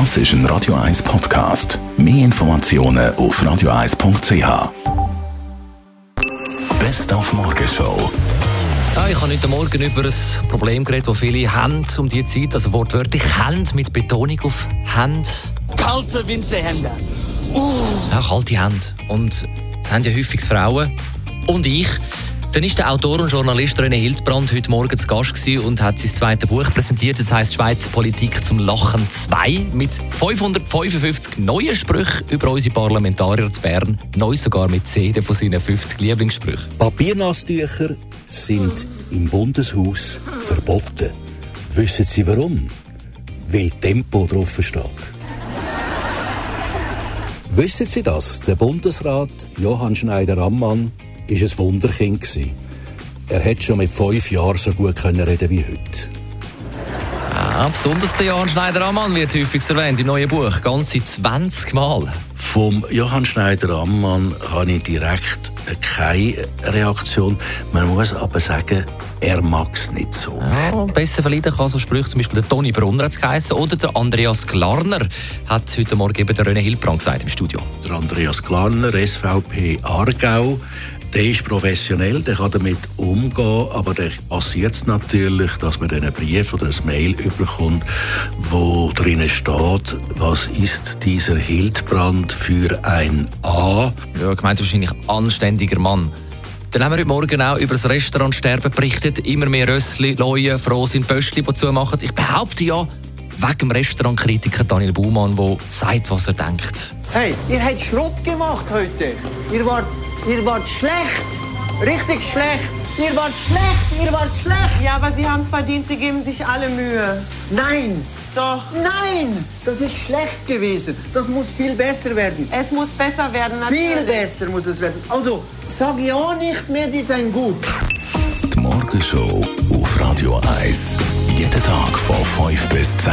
Das ist ein Radio 1 Podcast. Mehr Informationen auf radio1.ch. Best auf Morgenshow. Ja, ich habe heute Morgen über ein Problem geredet, das viele haben um die Zeit, also wortwörtlich haben mit Betonung auf Hand. Kalte Winterhände. Ja, kalte Hände. Und das haben ja häufig Frauen. Und ich. Dann ist der Autor und Journalist René Hildbrand heute Morgen zu Gast und hat sein zweites Buch präsentiert. Das heißt Schweizer Politik zum Lachen 2 mit 555 neuen Sprüchen über unsere Parlamentarier zu Bern. Neu sogar mit 10 von seinen 50 Lieblingssprüchen. Papiernasstücher sind im Bundeshaus verboten. Wissen Sie warum? Weil Tempo drauf steht. Wissen Sie das? Der Bundesrat Johann Schneider-Ammann war ein Wunderkind. gewesen. Er hätte schon mit fünf Jahren so gut können reden wie heute. Ja, besonders der Johann Schneider-Ammann wird häufig erwähnt im neuen Buch. Ganze 20 Mal. Vom Johann Schneider-Ammann habe ich direkt keine Reaktion. Man muss aber sagen, er mag es nicht so. Ja, besser verleiden kann so Sprüche zum Beispiel der Toni Brunner hat's geheißen oder der Andreas Glarner hat heute Morgen eben der René Hilbrand gesagt im Studio. Der Andreas Glarner, SVP Aargau, der ist professionell, der kann damit umgehen, aber der passiert es natürlich, dass man dann einen Brief oder ein Mail überkommt, wo drinnen steht, was ist dieser Hildbrand für ein A? Ja, gemeint wahrscheinlich anständiger Mann. Dann haben wir heute Morgen auch über das Restaurantsterben berichtet. Immer mehr Rössli, Leute, froh sind Pöstli, die zumachen. Ich behaupte ja, wegen dem Restaurantkritiker Daniel Baumann, der sagt, was er denkt. Hey, ihr habt Schrott gemacht heute. Ihr wart, ihr wart schlecht. Richtig schlecht. Ihr wart schlecht, ihr wart schlecht. Ja, aber Sie haben es verdient, Sie geben sich alle Mühe. Nein, Doch, nein, das ist schlecht gewesen. Das muss viel besser werden. es muss besser werden. Viel natürlich. besser muss es werden. Also, sag ja nicht mehr, die seien gut. Die Morgenshow auf Radio 1. Jeden Tag von 5 bis 10.